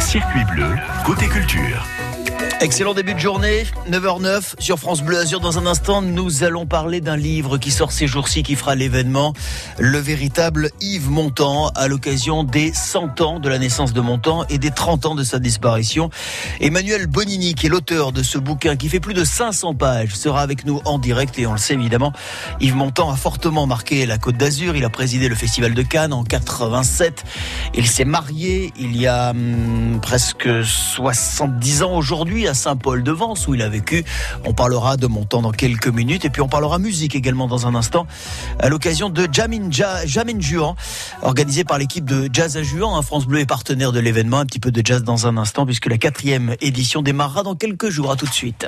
Circuit bleu, côté culture. Excellent début de journée, 9h09 sur France Bleu Azur. Dans un instant, nous allons parler d'un livre qui sort ces jours-ci, qui fera l'événement, le véritable Yves Montand, à l'occasion des 100 ans de la naissance de Montand et des 30 ans de sa disparition. Emmanuel Bonini, qui est l'auteur de ce bouquin, qui fait plus de 500 pages, sera avec nous en direct et on le sait évidemment. Yves Montand a fortement marqué la Côte d'Azur. Il a présidé le Festival de Cannes en 87. Il s'est marié il y a hum, presque 70 ans aujourd'hui à Saint-Paul-de-Vence où il a vécu. On parlera de mon temps dans quelques minutes et puis on parlera musique également dans un instant à l'occasion de Jamin, ja, Jamin Juan organisé par l'équipe de Jazz à Juan. Hein, France Bleu est partenaire de l'événement. Un petit peu de jazz dans un instant puisque la quatrième édition démarrera dans quelques jours. À tout de suite.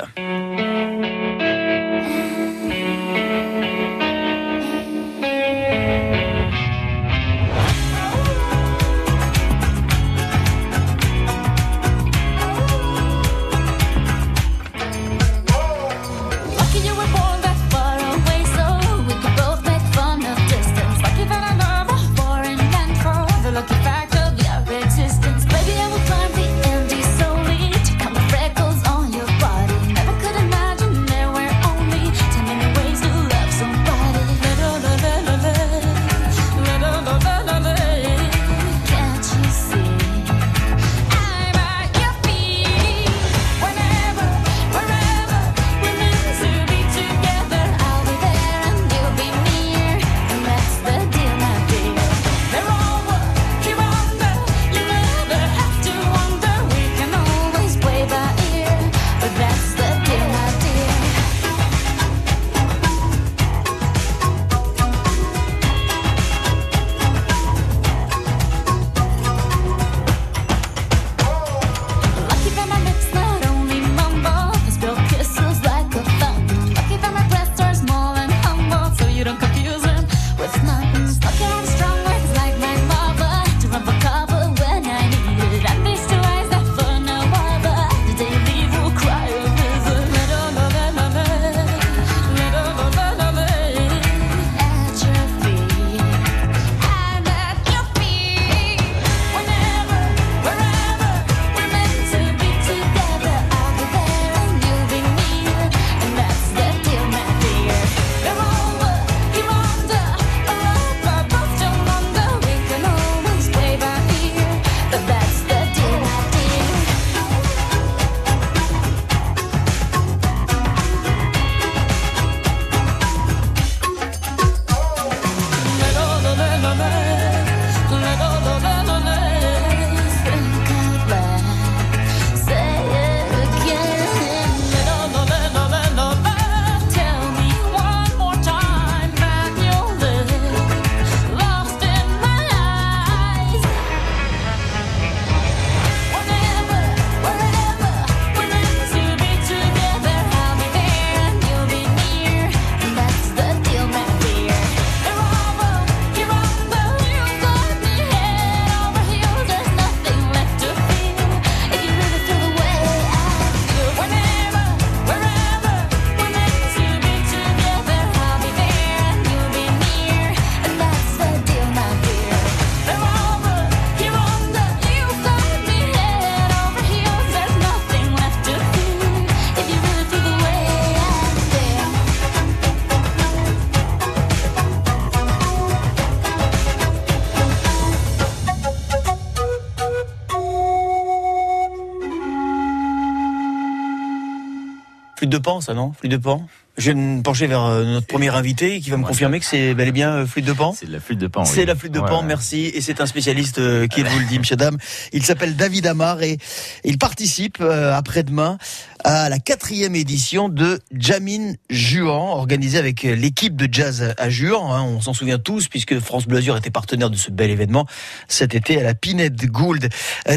De pan, ça non? Flûte de pan? Je vais me pencher vers euh, notre premier invité qui va me confirmer que c'est bel et bien euh, flûte de pan. C'est de la flûte de pan. C'est la flûte de pan, merci. Et c'est un spécialiste euh, qui vous le dit, monsieur dame. Il s'appelle David Amar et il participe après-demain à la quatrième édition de Jamin Juan, organisée avec l'équipe de jazz à Juan. Hein. on s'en souvient tous puisque France Bleu Azur était partenaire de ce bel événement cet été à la Pinette Gould.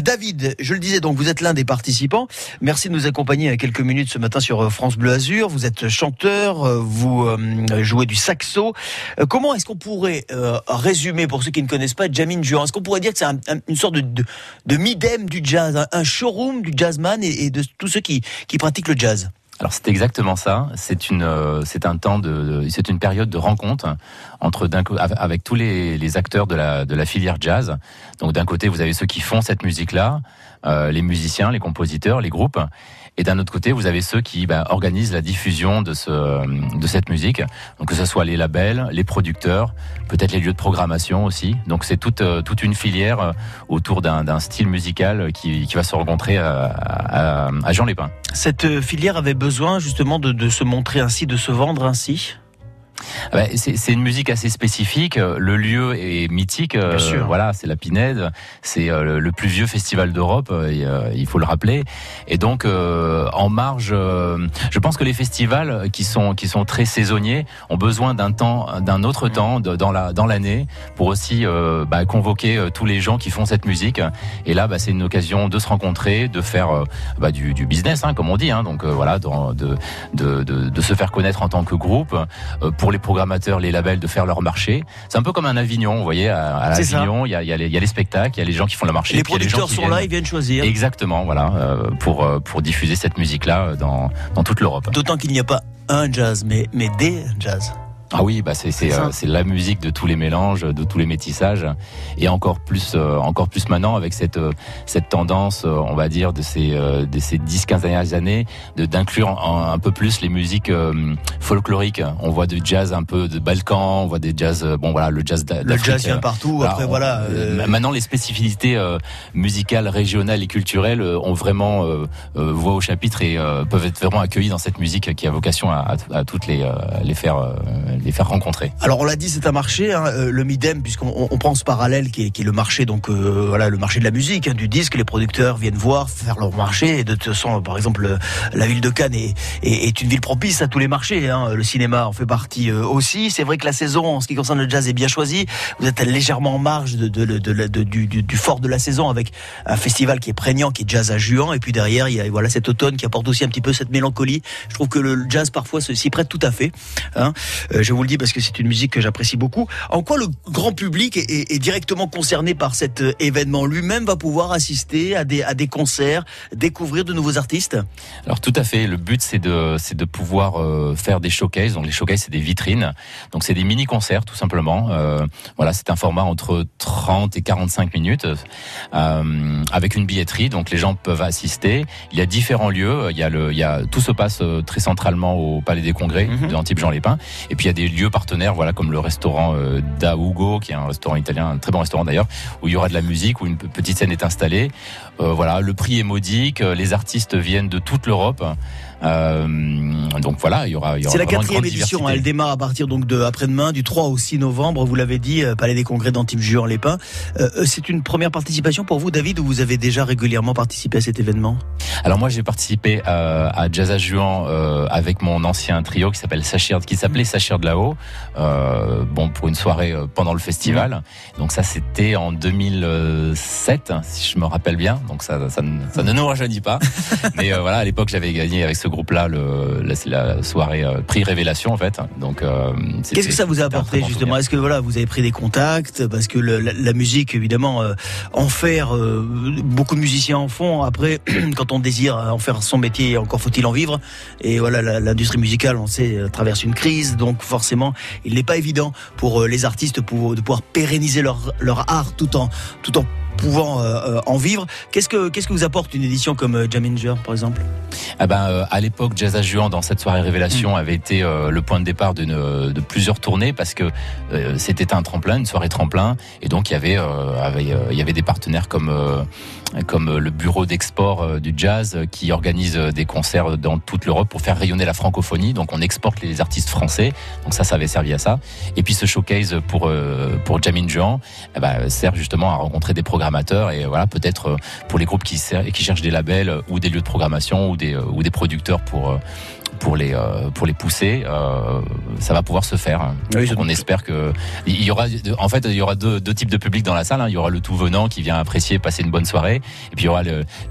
David, je le disais donc, vous êtes l'un des participants. Merci de nous accompagner à quelques minutes ce matin sur France Bleu Azur. Vous êtes chanteur, vous jouez du saxo. Comment est-ce qu'on pourrait résumer, pour ceux qui ne connaissent pas, Jamin Juan Est-ce qu'on pourrait dire que c'est un, un, une sorte de, de, de midem du jazz, un, showroom du jazzman et, de tous ceux qui pratiquent le jazz Alors c'est exactement ça. C'est une, euh, c'est un temps de, c'est une période de rencontre entre d'un avec tous les, les, acteurs de la de la filière jazz. Donc d'un côté vous avez ceux qui font cette musique là, euh, les musiciens, les compositeurs, les groupes, et d'un autre côté, vous avez ceux qui bah, organisent la diffusion de, ce, de cette musique. Donc que ce soit les labels, les producteurs, peut-être les lieux de programmation aussi. Donc c'est toute, euh, toute une filière euh, autour d'un style musical qui, qui, va se rencontrer à, à, à Jean Lépin. Cette euh, filière avait besoin justement de, de se montrer ainsi, de se vendre ainsi? C'est une musique assez spécifique. Le lieu est mythique. Euh, voilà, c'est la Pinède. C'est euh, le plus vieux festival d'Europe. Euh, il faut le rappeler. Et donc, en marge, je pense que les festivals qui sont qui sont très saisonniers ont besoin d'un temps, d'un autre temps dans la dans l'année pour aussi bah, convoquer tous les gens qui font cette musique. Et là, bah, c'est une occasion de se rencontrer, de faire bah, du, du, business, hein, comme on dit. Hein. Donc voilà, de, de, de, de, se faire connaître en tant que groupe pour les programmateurs, les labels de faire leur marché. C'est un peu comme un Avignon, vous voyez, à, à Avignon, il y a, y, a y a, les spectacles, il y a les gens qui font le marché. Les producteurs sont là, ils viennent choisir. Exactement, voilà, euh, pour, euh, pour diffuser cette musique-là dans, dans toute l'Europe. D'autant qu'il n'y a pas un jazz, mais, mais des jazz. Ah oui, bah c'est c'est euh, la musique de tous les mélanges, de tous les métissages, et encore plus euh, encore plus maintenant avec cette euh, cette tendance, on va dire de ces de ces 10-15 dernières années, de d'inclure un, peu plus les musiques folkloriques. On voit du jazz un peu de Balkan, on voit des jazz, bon voilà le jazz. Le jazz vient partout. après voilà. Maintenant les spécificités musicales, régionales et culturelles ont vraiment voix au chapitre et peuvent être vraiment accueillies dans cette musique qui a vocation à, à, à toutes les les faire faire rencontrer. Alors on l'a dit, c'est un marché, hein, euh, le Midem, puisqu'on on prend ce parallèle qui est, qui le marché, donc euh, voilà, le marché de la musique, hein, du disque. Les producteurs viennent voir, faire leur marché. Et de toute façon, par exemple, la ville de Cannes est, est, une ville propice à tous les marchés. Hein. Le cinéma en fait partie euh, aussi. C'est vrai que la saison, en ce qui concerne le jazz, est bien choisie. Vous êtes légèrement en marge de, de, de, du, fort de la saison avec un festival qui est prégnant, qui est jazz à Juan. Et puis derrière, il y a voilà cet automne qui apporte aussi un petit peu cette mélancolie. Je trouve que le jazz parfois s'y prête tout à fait. Hein je vous le dis parce que c'est une musique que j'apprécie beaucoup. En quoi le grand public est, directement concerné par cet euh, événement Lui-même va pouvoir assister à des, à des concerts, découvrir de nouveaux artistes? Alors tout à fait. Le but c'est de, c'est de pouvoir euh, faire des showcases. Donc les showcases c'est des vitrines. Donc c'est des mini-concerts tout simplement. Euh, voilà, c'est un format entre 30 et 45 minutes avec une billetterie. Donc les gens peuvent assister. Il y a différents lieux. Il y a le, il y a, tout se passe très centralement au Palais des Congrès mhm. de l'Antibes Jean Lépin. Et puis il y a des lieux partenaires, voilà, comme le restaurant euh, Da Ugo, qui est un restaurant italien, un très bon restaurant d'ailleurs, où il y aura de la musique, où une petite scène est installée. Euh, voilà, le prix est modique, euh, les artistes viennent de toute l'Europe. Euh, donc voilà, il y aura. C'est la quatrième édition. Hein, elle démarre à partir donc de après-demain, du 3 au 6 novembre. Vous l'avez dit, Palais des Congrès d'Antibes Juan. Euh, c'est une première participation pour vous, David, ou vous avez déjà régulièrement participé à cet événement? Alors moi, j'ai participé euh, à Jazz à Juan euh, avec mon ancien trio qui s'appelle Sachir, qui s'appelait Sachir de là-haut. bon, pour une soirée pendant le festival. Donc ça, c'était en 2007, si je me rappelle bien. Donc ça, ça, ça ne nous rajeunit pas. Mais voilà, à l'époque, j'avais gagné avec ce groupe-là, le, la, soirée euh, prix révélation en fait. Donc, euh, qu'est-ce que ça vous a apporté justement? Est-ce que voilà, vous avez pris des contacts? Parce que la, musique, évidemment, euh, en faire, beaucoup de musiciens en font. Après, quand on désire en faire son métier, encore faut-il en vivre. Et voilà, l'industrie musicale, on sait, traverse une crise, donc forcément, il n'est pas évident pour les artistes de pouvoir pérenniser leur, leur art tout en tout en pouvant euh, euh, en vivre. Qu'est-ce que qu'est-ce que vous apporte une édition comme euh, Jaminger par exemple? Ah ben, à l'époque, Jazz à Juan dans cette soirée révélation mm. avait été le point de départ de, plusieurs tournées parce que c'était un tremplin, une soirée tremplin, et donc il y avait, il y avait des partenaires comme comme le bureau d'export du jazz qui organise des concerts dans toute l'Europe pour faire rayonner la francophonie. Donc on exporte les artistes français. Donc ça, ça avait servi à ça. Et puis ce showcase pour pour Jamin Juan eh ben, sert justement à rencontrer des programmes et voilà peut-être euh, pour les groupes qui, qui cherchent des labels ou des lieux de programmation ou des, euh, ou des producteurs pour euh, pour les pour les pousser, ça va pouvoir se faire. on espère que il y aura en fait il y aura deux, types de public dans la salle. Hein. Il y aura le tout venant qui vient apprécier, passer une bonne soirée, et puis il y aura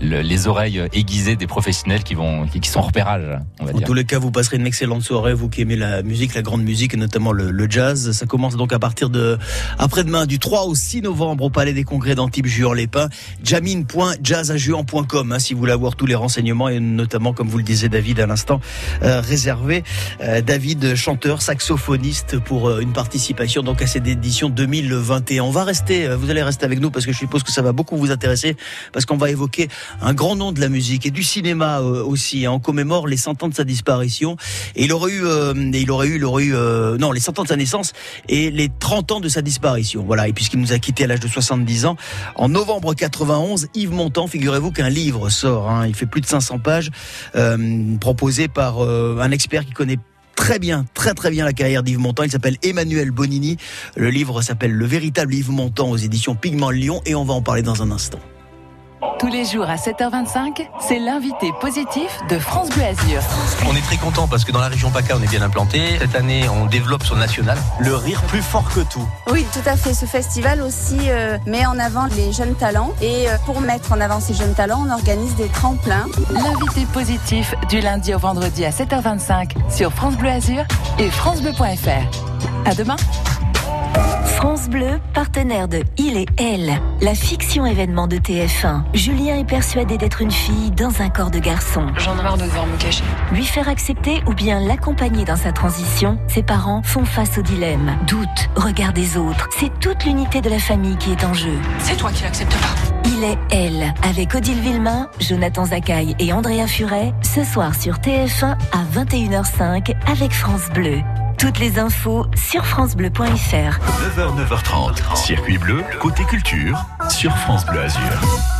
les oreilles aiguisées des professionnels qui vont qui, sont repérage. On va en tous les cas, vous passerez une excellente soirée, vous qui aimez la musique, la grande musique et notamment le, le jazz. Ça commence donc à partir de après-demain du 3 au 6 novembre au Palais des Congrès d'Antibes Juan-les-Pins. Jamine.jazzajuan.com hein, si vous voulez avoir tous les renseignements et notamment, comme vous le disait David à l'instant, euh, réservé euh, David, chanteur, saxophoniste pour euh, une participation donc à cette édition 2021. On va rester, vous allez rester avec nous parce que je suppose que ça va beaucoup vous intéresser parce qu'on va évoquer un grand nom de la musique et du cinéma aussi. Hein. On commémore les 100 ans de sa disparition et il aurait eu, il aurait eu, il aurait eu, non, les 100 ans de sa naissance et les 30 ans de sa disparition. Voilà. Et puisqu'il nous a quitté à l'âge de 70 ans, en novembre 91, Yves Montand, figurez-vous qu'un livre sort. Hein. il fait plus de 500 pages, euh, proposé par euh, un expert qui connaît très bien, très très bien la carrière d'Yves Montand. Il s'appelle Emmanuel Bonini. Le livre s'appelle Le véritable Yves Montand aux éditions Pigment Lyon et on va en parler dans un instant. Tous les jours à 7h25, c'est l'invité positif de France Bleu Azur. On est très content parce que dans la région PACA, on est bien implanté. Cette année, on développe son national. Le rire plus fort que tout. Oui, tout à fait. Ce festival aussi euh, met en avant les jeunes talents. Et euh, pour mettre en avant ces jeunes talents, on organise des tremplins. L'invité positif du lundi au vendredi à 7h25 sur France Bleu Azur et FranceBleu.fr. À demain. France Bleu, partenaire de Il et Elle, la fiction événement de TF1. Julien est persuadé d'être une fille dans un corps de garçon. J'en ai marre de devoir me cacher. Lui faire accepter ou bien l'accompagner dans sa transition, ses parents font face au dilemme. Doute, regard des autres, c'est toute l'unité de la famille qui est en jeu. C'est toi qui l'acceptes pas. Il est Elle, avec Odile Villemain, Jonathan Zakaï et Andrea Furet, ce soir sur TF1 à 21h05 avec France Bleu. Toutes les infos sur francebleu.fr. 9h, 9h30, circuit bleu, côté culture, sur France Bleu Azur.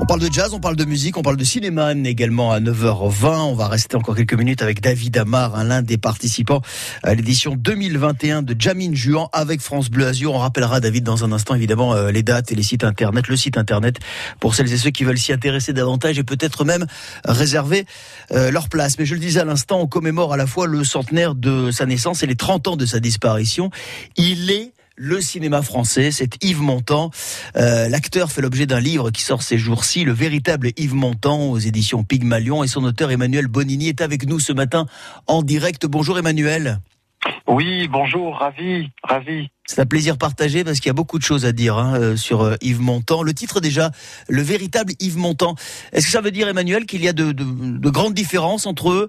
On parle de jazz, on parle de musique, on parle de cinéma également à 9h20. On va rester encore quelques minutes avec David Amar, l'un des participants à l'édition 2021 de Jamine Juan avec France Bleu Azur. On rappellera David dans un instant évidemment euh, les dates et les sites internet, le site internet pour celles et ceux qui veulent s'y intéresser davantage et peut-être même réserver euh, leur place. Mais je le disais à l'instant, on commémore à la fois le centenaire de sa naissance et les 30 ans de sa disparition. Il est le cinéma français. C'est Yves Montand. Euh, l'acteur fait l'objet d'un livre qui sort ces jours-ci, Le véritable Yves Montand aux éditions Pygmalion. Et son auteur Emmanuel Bonini est avec nous ce matin en direct. Bonjour Emmanuel. Oui, bonjour, ravi, ravi. C'est un plaisir partagé parce qu'il y a beaucoup de choses à dire hein, euh, sur euh, Yves Montand. Le titre déjà, le véritable Yves Montand. Est-ce que ça veut dire, Emmanuel, qu'il y a de, grandes différences entre euh,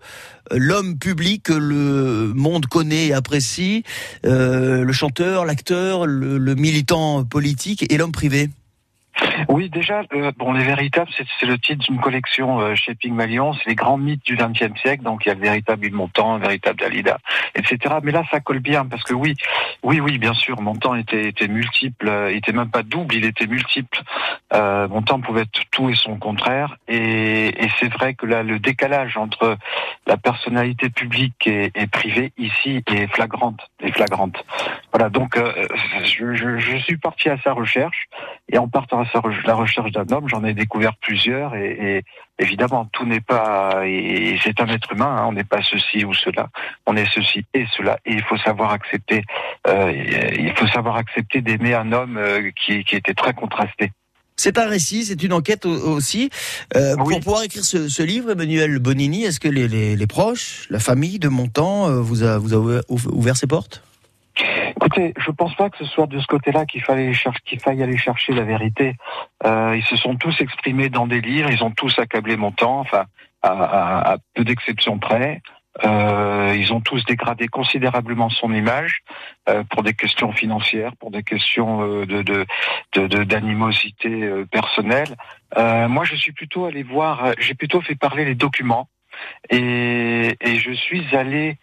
l'homme public que le monde connaît et apprécie, le chanteur, l'acteur, le militant politique et l'homme privé? Oui, déjà, euh, bon, les véritables, c'est le titre d'une collection euh, chez Pygmalion, c'est les grands mythes du XXe siècle, donc il y a le véritable Yves Montand, le véritable Dalida, etc. Mais là, ça colle bien, parce que oui, oui, oui, bien sûr, Montand était, était multiple, euh, il était même pas double, il était multiple. Euh, Montand pouvait être tout et son contraire, et, c'est vrai que là, le décalage entre la personnalité publique et, privée, ici, est flagrante, est flagrante. Voilà, donc je, suis parti à sa recherche, et en partant la recherche d'un homme, j'en ai découvert plusieurs et, évidemment tout n'est pas et c'est un être humain, hein, on n'est pas ceci ou cela, on est ceci et cela et il faut savoir accepter, euh, il faut savoir accepter d'aimer un homme euh, qui, était très contrasté. C'est un récit, c'est une enquête aussi. Euh, pour pouvoir écrire ce, livre, Emmanuel Bonini, est-ce que les, proches, la famille de Montand vous a, vous a ouvert ses portes? Écoutez, je pense pas que ce soit de ce côté-là qu'il fallait qu'il faille aller chercher la vérité. Euh, ils se sont tous exprimés dans des livres, ils ont tous accablé mon temps, enfin à, peu d'exceptions près. Euh, ils ont tous dégradé considérablement son image euh, pour des questions financières, pour des questions euh, de d'animosité de, de, personnelle. moi, je suis plutôt allé voir, j'ai plutôt fait parler les documents. Et, et, je suis allé,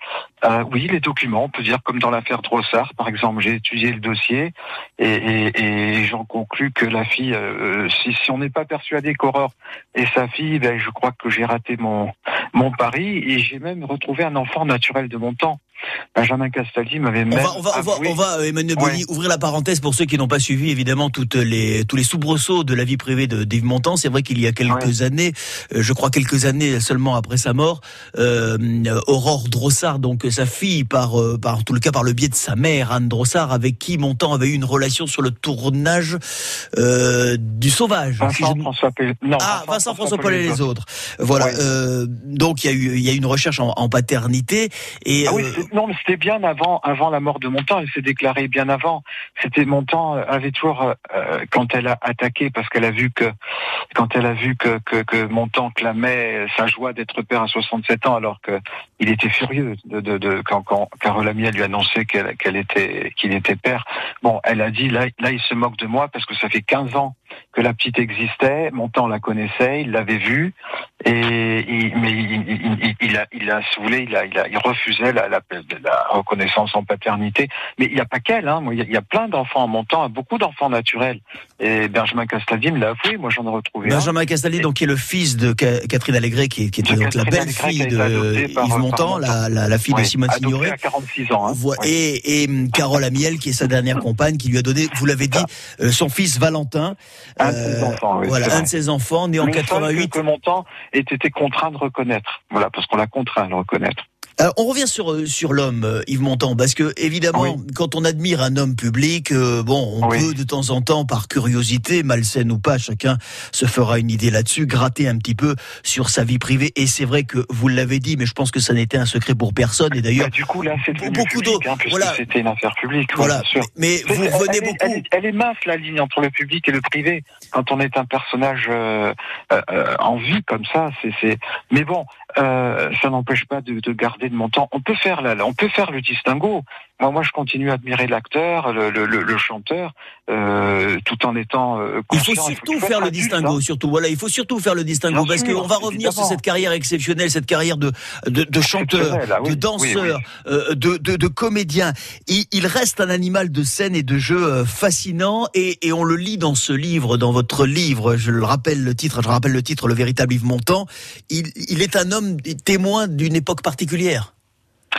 euh, oui, les documents, on peut dire comme dans l'affaire Drossard, par exemple, j'ai étudié le dossier et, et, et j'en conclus que la fille, euh, si, si on n'est pas persuadé qu'Aurore est sa fille, ben, je crois que j'ai raté mon mon pari et j'ai même retrouvé un enfant naturel de mon temps. Benjamin Castaldi m'avait même. On va, on va, on va, euh, Emmanuel Bonny, ouvrir la parenthèse pour ceux qui n'ont pas suivi évidemment toutes les, tous les soubresauts de la vie privée de d'Yves Montand. C'est vrai qu'il y a quelques années, euh, je crois quelques années seulement après sa mort, euh, Aurore Drossard, donc sa fille, par, euh, par tout le cas par le biais de sa mère, Anne Drossard, avec qui Montand avait eu une relation sur le tournage euh, du Sauvage. Vincent je... François non, ah, Vincent, François Paul et les autres. Voilà. donc il y a eu, il y a eu une recherche en, en paternité et. Ah oui, non, mais c'était bien avant, avant la mort de Montand. Elle s'est déclarée bien avant. C'était Montand avait toujours, euh, quand elle a attaqué, parce qu'elle a vu que, quand elle a vu que, que, que Montand clamait sa joie d'être père à 67 ans, alors que il était furieux de, de, de quand, quand Carole Amiel lui annonçait qu'elle qu'elle était, qu'il était père. Bon, elle a dit là, là, il se moque de moi parce que ça fait 15 ans que la petite existait. Montand la connaissait, il l'avait vue, et il, mais il, il, il, a, il a, si vous voulez, il a, il, a, il refusait la, la, la reconnaissance en paternité. Mais il n'y a pas qu'elle, hein. Il y a, plein d'enfants en montant, beaucoup d'enfants naturels. Et Benjamin Castaldi me l'a avoué, moi j'en ai retrouvé. Benjamin un. Castaldi, donc qui est le fils de Catherine Allégret, qui, qui était donc la belle fille de Yves Montand, la, la, la, fille de Simone Signoret. à 46 ans. Hein. Et, et Carole Amiel, qui est sa dernière compagne, qui lui a donné, vous l'avez dit, euh, son fils Valentin. Un de ses enfants, oui, Voilà, un de ses enfants, né en 88. Que, que Montand ait été contraint de reconnaître. Voilà, parce qu'on l'a contraint à le reconnaître. On revient sur euh, sur l'homme euh, Yves Montand parce que évidemment oui. quand on admire un homme public euh, bon on oui. peut de temps en temps par curiosité malsaine ou pas chacun se fera une idée là-dessus gratter un petit peu sur sa vie privée. Et c'est vrai que vous l'avez dit mais je pense que ça n'était un secret pour personne. Et d'ailleurs bah, du coup là c'est beaucoup d'autres hein, voilà. c'était une affaire publique voilà. mais, mais, vous elle, venez elle beaucoup est, elle, est, elle est, mince la ligne entre le public et le privé. Quand on est un personnage euh, euh, en vie comme ça c'est mais bon ça n'empêche pas de, de, garder de mon temps. On peut faire là, on peut faire le distinguo. Moi, moi, je continue à admirer l'acteur, le, le, le, chanteur, euh, tout en étant. Euh, conscient. Il faut surtout il faut faire le distinguo, hein. surtout. Voilà, il faut surtout faire le distinguo Bien parce qu'on va revenir évidemment. sur cette carrière exceptionnelle, cette carrière de de, de chanteur, ah, oui, de danseur, oui, oui. de, de, de comédien. Il, il, reste un animal de scène et de jeu euh, fascinant et, et on le lit dans ce livre, dans votre livre. Je le rappelle le titre, je rappelle le titre, le véritable Yves Montand. Il, il est un homme témoin d'une époque particulière.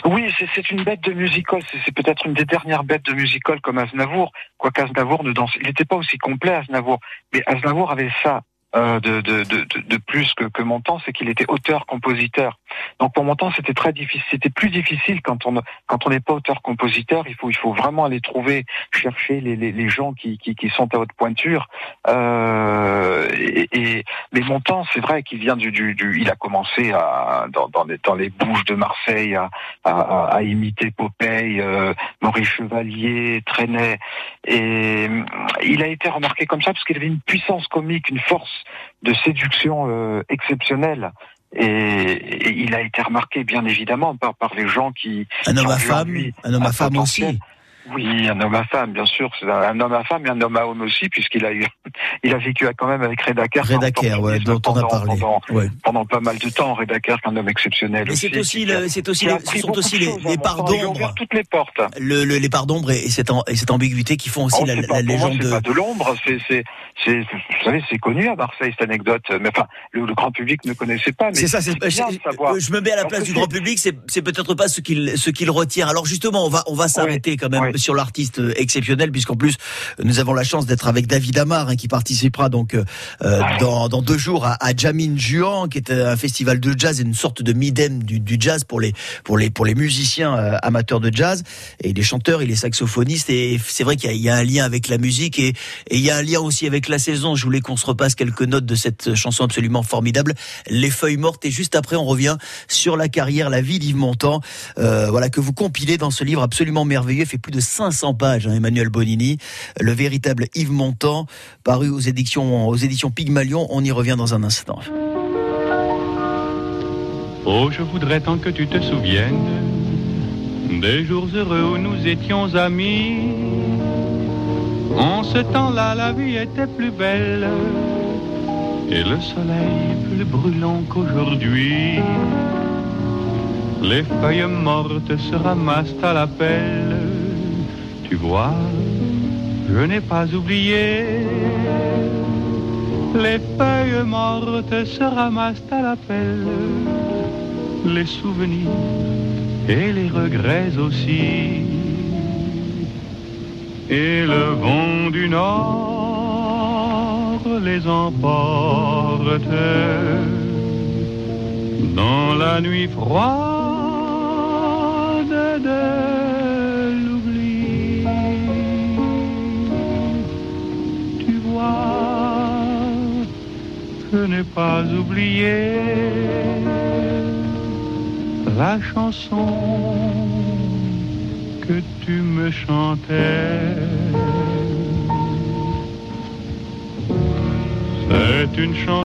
Oui, c'est une bête de musical. C'est peut-être une des dernières bêtes de musical comme Aznavour. Quoique Aznavour ne danse, il n'était pas aussi complet Aznavour, mais Aznavour avait ça euh, de, de, de, de, plus que, que Montand, c'est qu'il était auteur-compositeur. Donc pour Montand, c'était très difficile, c'était plus difficile quand on quand on n'est pas auteur-compositeur. Il faut il faut vraiment aller trouver, chercher les, les, gens qui, qui, qui sont à haute pointure. Euh, et, et mais c'est vrai qu'il vient du, du, il a commencé à dans dans les, dans les bouges de Marseille à, à, à imiter Popeye, euh, Maurice Chevalier, Trenet, et il a été remarqué comme ça parce qu'il avait une puissance comique, une force de séduction euh, exceptionnelle. Et, et, il a été remarqué, bien évidemment, par, par les gens qui. Un homme à femme, un homme à femme aussi. Oui, un homme à femme, bien sûr. C'est un homme à femme et un homme à homme aussi, puisqu'il a eu, il a vécu quand même avec Reda Kerr. Reda Kerr, ouais, dont pendant, on a parlé. Pendant, ouais. pendant, pas mal de temps, Reda Kerr, un homme exceptionnel. Et c'est aussi, c'est aussi, les, ce sont aussi les, les parts d'ombre. toutes les portes. Le, le, les parts d'ombre et, et, cette, et cette ambiguïté qui font aussi oh, la, pas, la légende de. Pas de l'ombre, c'est, c'est, c'est, vous savez, c'est connu à Marseille cette anecdote. Mais enfin, le, le grand public ne connaissait pas. C'est ça, c'est, je, je me mets à la place du grand public, c'est, c'est peut-être pas ce qu'il, ce qu'il retient. Alors justement, on va, on va s'arrêter quand même sur l'artiste exceptionnel puisqu'en plus nous avons la chance d'être avec David Amar hein, qui participera donc euh, dans, dans, deux jours à, à Jamin Juan qui est un festival de jazz et une sorte de midem du, du jazz pour les pour les pour les musiciens euh, amateurs de jazz. Et il est chanteur il est saxophoniste et c'est vrai qu'il y, a un lien avec la musique et, et il y a un lien aussi avec la saison. Je voulais qu'on se repasse quelques notes de cette chanson absolument formidable les feuilles mortes. Et juste après on revient sur la carrière la vie d'Yves Montand. Euh, voilà que vous compilez dans ce livre absolument merveilleux fait plus de 500 pages hein, Emmanuel Bonini, le véritable Yves Montand, paru aux éditions, aux éditions Pygmalion. On y revient dans un instant. Oh, je voudrais tant que tu te souviennes des jours heureux où nous étions amis. En ce temps-là, la vie était plus belle et le soleil plus brûlant qu'aujourd'hui. Les feuilles mortes se ramassent à la pelle tu vois, je n'ai pas oublié. Les feuilles mortes se ramassent à la pelle. les souvenirs et les regrets aussi. Et le vent du nord les emporte dans la nuit froide de n'ai pas oublié la chanson que tu me chantais. C'est une chanson